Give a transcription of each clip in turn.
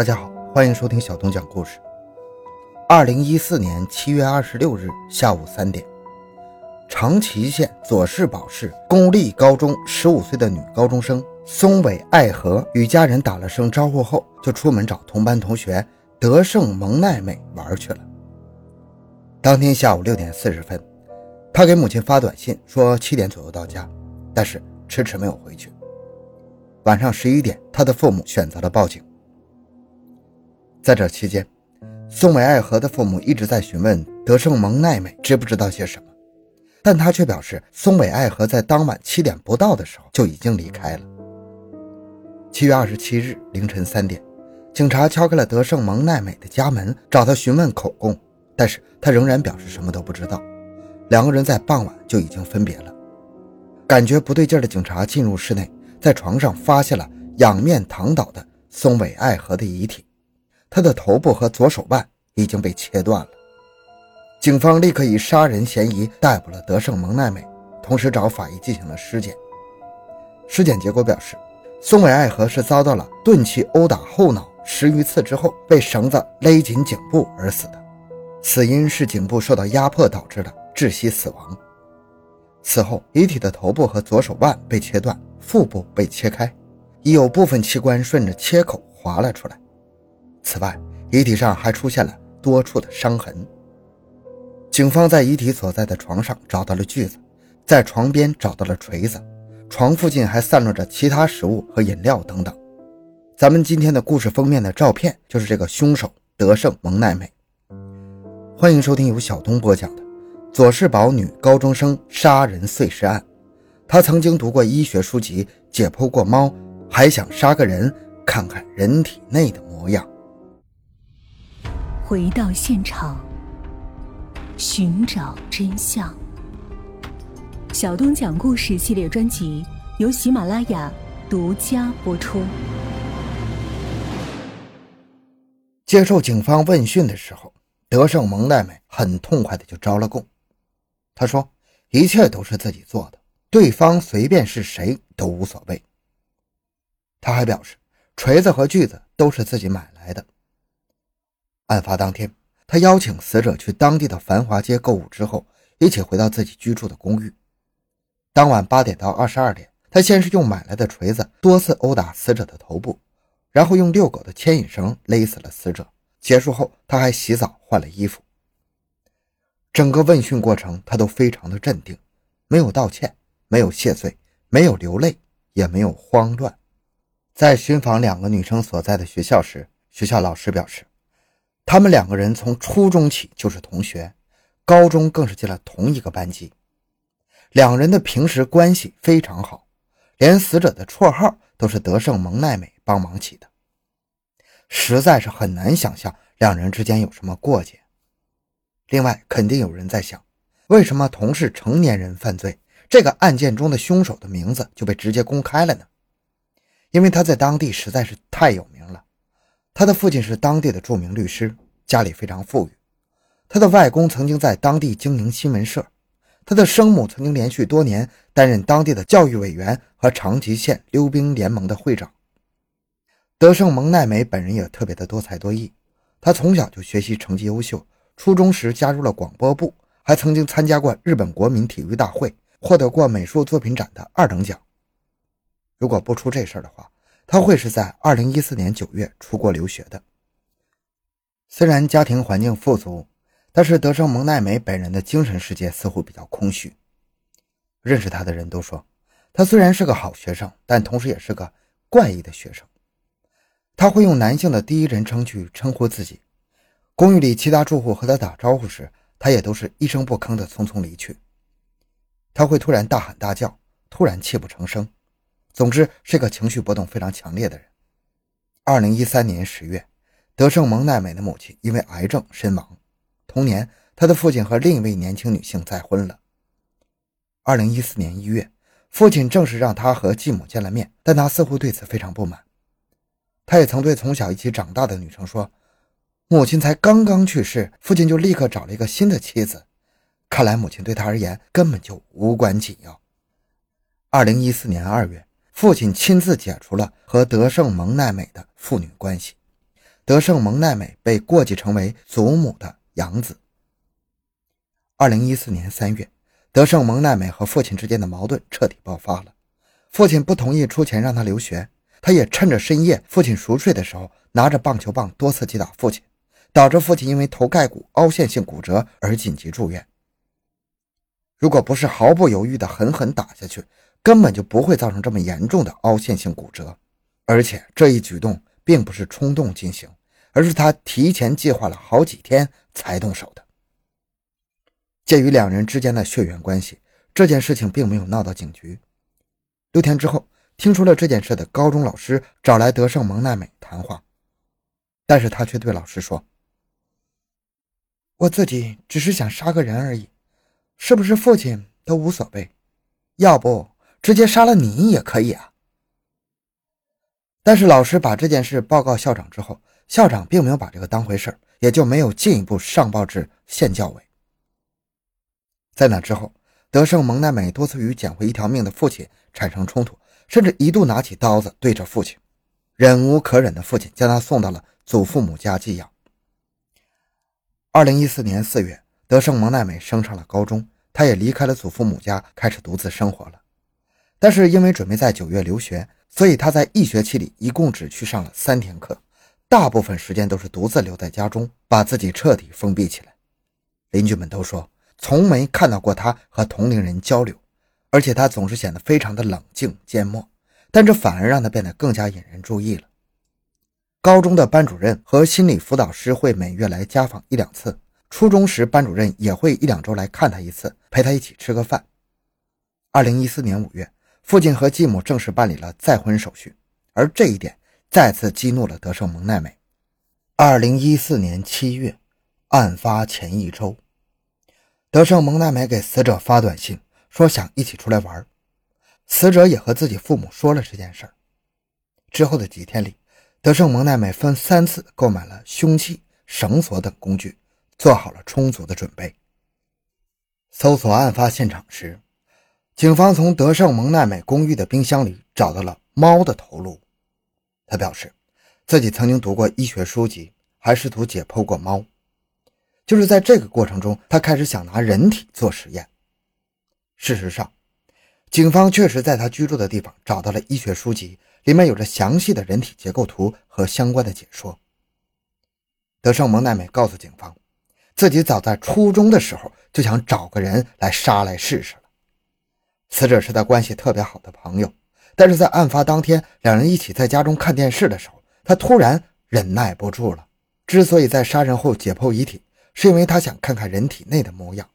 大家好，欢迎收听小东讲故事。二零一四年七月二十六日下午三点，长崎县佐世保市公立高中十五岁的女高中生松尾爱和与家人打了声招呼后，就出门找同班同学德胜蒙奈美玩去了。当天下午六点四十分，她给母亲发短信说七点左右到家，但是迟迟没有回去。晚上十一点，她的父母选择了报警。在这期间，松尾爱和的父母一直在询问德胜蒙奈美知不知道些什么，但他却表示松尾爱和在当晚七点不到的时候就已经离开了。七月二十七日凌晨三点，警察敲开了德胜蒙奈美的家门，找他询问口供，但是他仍然表示什么都不知道。两个人在傍晚就已经分别了。感觉不对劲的警察进入室内，在床上发现了仰面躺倒的松尾爱和的遗体。他的头部和左手腕已经被切断了。警方立刻以杀人嫌疑逮捕了德胜蒙奈美，同时找法医进行了尸检。尸检结果表示，松尾爱和是遭到了钝器殴打后脑十余次之后，被绳子勒紧颈部而死的。死因是颈部受到压迫导致的窒息死亡。此后，遗体的头部和左手腕被切断，腹部被切开，已有部分器官顺着切口滑了出来。此外，遗体上还出现了多处的伤痕。警方在遗体所在的床上找到了锯子，在床边找到了锤子，床附近还散落着其他食物和饮料等等。咱们今天的故事封面的照片就是这个凶手德胜蒙奈美。欢迎收听由小东播讲的佐世保女高中生杀人碎尸案。他曾经读过医学书籍，解剖过猫，还想杀个人，看看人体内的模样。回到现场，寻找真相。小东讲故事系列专辑由喜马拉雅独家播出。接受警方问讯的时候，德胜蒙奈美很痛快的就招了供。他说：“一切都是自己做的，对方随便是谁都无所谓。”他还表示，锤子和锯子都是自己买来的。案发当天，他邀请死者去当地的繁华街购物之后，一起回到自己居住的公寓。当晚八点到二十二点，他先是用买来的锤子多次殴打死者的头部，然后用遛狗的牵引绳勒死了死者。结束后，他还洗澡换了衣服。整个问讯过程，他都非常的镇定，没有道歉，没有谢罪，没有流泪，也没有慌乱。在寻访两个女生所在的学校时，学校老师表示。他们两个人从初中起就是同学，高中更是进了同一个班级。两人的平时关系非常好，连死者的绰号都是德胜蒙奈美帮忙起的。实在是很难想象两人之间有什么过节。另外，肯定有人在想，为什么同是成年人犯罪，这个案件中的凶手的名字就被直接公开了呢？因为他在当地实在是太有名。他的父亲是当地的著名律师，家里非常富裕。他的外公曾经在当地经营新闻社，他的生母曾经连续多年担任当地的教育委员和长崎县溜冰联盟的会长。德胜蒙奈美本人也特别的多才多艺，他从小就学习成绩优秀，初中时加入了广播部，还曾经参加过日本国民体育大会，获得过美术作品展的二等奖。如果不出这事儿的话，他会是在二零一四年九月出国留学的。虽然家庭环境富足，但是德胜蒙奈美本人的精神世界似乎比较空虚。认识他的人都说，他虽然是个好学生，但同时也是个怪异的学生。他会用男性的第一人称去称呼自己。公寓里其他住户和他打招呼时，他也都是一声不吭的匆匆离去。他会突然大喊大叫，突然泣不成声。总之是个情绪波动非常强烈的人。二零一三年十月，德胜蒙奈美的母亲因为癌症身亡。同年，他的父亲和另一位年轻女性再婚了。二零一四年一月，父亲正式让他和继母见了面，但他似乎对此非常不满。他也曾对从小一起长大的女生说：“母亲才刚刚去世，父亲就立刻找了一个新的妻子，看来母亲对他而言根本就无关紧要。”二零一四年二月。父亲亲自解除了和德胜蒙奈美的父女关系，德胜蒙奈美被过继成为祖母的养子。二零一四年三月，德胜蒙奈美和父亲之间的矛盾彻底爆发了。父亲不同意出钱让他留学，他也趁着深夜父亲熟睡的时候，拿着棒球棒多次击打父亲，导致父亲因为头盖骨凹陷性骨折而紧急住院。如果不是毫不犹豫地狠狠打下去，根本就不会造成这么严重的凹陷性骨折。而且这一举动并不是冲动进行，而是他提前计划了好几天才动手的。鉴于两人之间的血缘关系，这件事情并没有闹到警局。六天之后，听说了这件事的高中老师找来德胜蒙奈美谈话，但是他却对老师说：“我自己只是想杀个人而已，是不是父亲都无所谓，要不直接杀了你也可以啊。”但是老师把这件事报告校长之后，校长并没有把这个当回事也就没有进一步上报至县教委。在那之后，德胜蒙奈美多次与捡回一条命的父亲产生冲突，甚至一度拿起刀子对着父亲。忍无可忍的父亲将他送到了祖父母家寄养。二零一四年四月，德胜蒙奈美升上了高中，他也离开了祖父母家，开始独自生活了。但是因为准备在九月留学，所以他在一学期里一共只去上了三天课，大部分时间都是独自留在家中，把自己彻底封闭起来。邻居们都说。从没看到过他和同龄人交流，而且他总是显得非常的冷静缄默，但这反而让他变得更加引人注意了。高中的班主任和心理辅导师会每月来家访一两次，初中时班主任也会一两周来看他一次，陪他一起吃个饭。二零一四年五月，父亲和继母正式办理了再婚手续，而这一点再次激怒了德胜蒙奈美。二零一四年七月，案发前一周。德胜蒙奈美给死者发短信，说想一起出来玩。死者也和自己父母说了这件事儿。之后的几天里，德胜蒙奈美分三次购买了凶器、绳索等工具，做好了充足的准备。搜索案发现场时，警方从德胜蒙奈美公寓的冰箱里找到了猫的头颅。他表示，自己曾经读过医学书籍，还试图解剖过猫。就是在这个过程中，他开始想拿人体做实验。事实上，警方确实在他居住的地方找到了医学书籍，里面有着详细的人体结构图和相关的解说。德胜蒙奈美告诉警方，自己早在初中的时候就想找个人来杀来试试。死者是他关系特别好的朋友，但是在案发当天，两人一起在家中看电视的时候，他突然忍耐不住了。之所以在杀人后解剖遗体，是因为他想看看人体内的模样。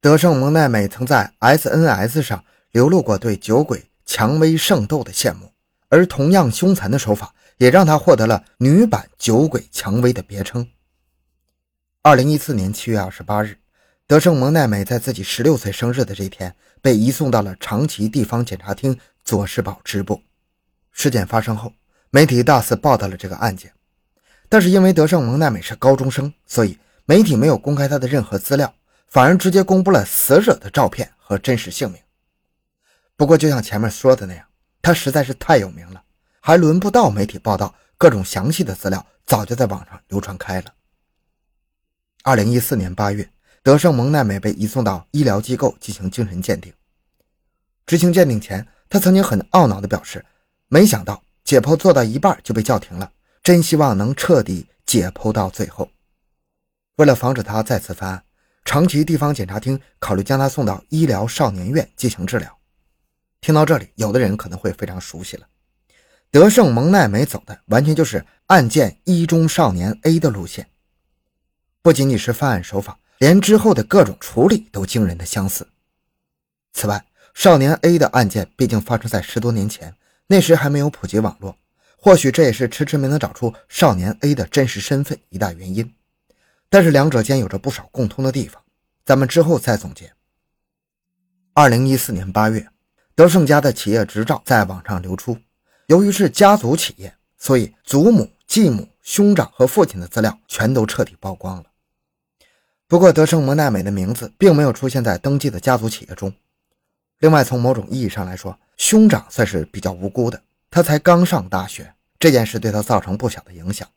德胜蒙奈美曾在 SNS 上流露过对酒鬼蔷薇圣斗的羡慕，而同样凶残的手法也让他获得了“女版酒鬼蔷薇”的别称。二零一四年七月二十八日，德胜蒙奈美在自己十六岁生日的这天被移送到了长崎地方检察厅佐世保支部。事件发生后，媒体大肆报道了这个案件。但是因为德胜蒙奈美是高中生，所以媒体没有公开他的任何资料，反而直接公布了死者的照片和真实姓名。不过，就像前面说的那样，他实在是太有名了，还轮不到媒体报道，各种详细的资料早就在网上流传开了。二零一四年八月，德胜蒙奈美被移送到医疗机构进行精神鉴定。执行鉴定前，他曾经很懊恼地表示：“没想到解剖做到一半就被叫停了。”真希望能彻底解剖到最后。为了防止他再次犯案，长崎地方检察厅考虑将他送到医疗少年院进行治疗。听到这里，有的人可能会非常熟悉了。德胜蒙奈美走的完全就是案件一中少年 A 的路线，不仅仅是犯案手法，连之后的各种处理都惊人的相似。此外，少年 A 的案件毕竟发生在十多年前，那时还没有普及网络。或许这也是迟迟没能找出少年 A 的真实身份一大原因，但是两者间有着不少共通的地方，咱们之后再总结。二零一四年八月，德胜家的企业执照在网上流出，由于是家族企业，所以祖母、继母、兄长和父亲的资料全都彻底曝光了。不过，德胜摩奈美的名字并没有出现在登记的家族企业中。另外，从某种意义上来说，兄长算是比较无辜的。他才刚上大学，这件事对他造成不小的影响。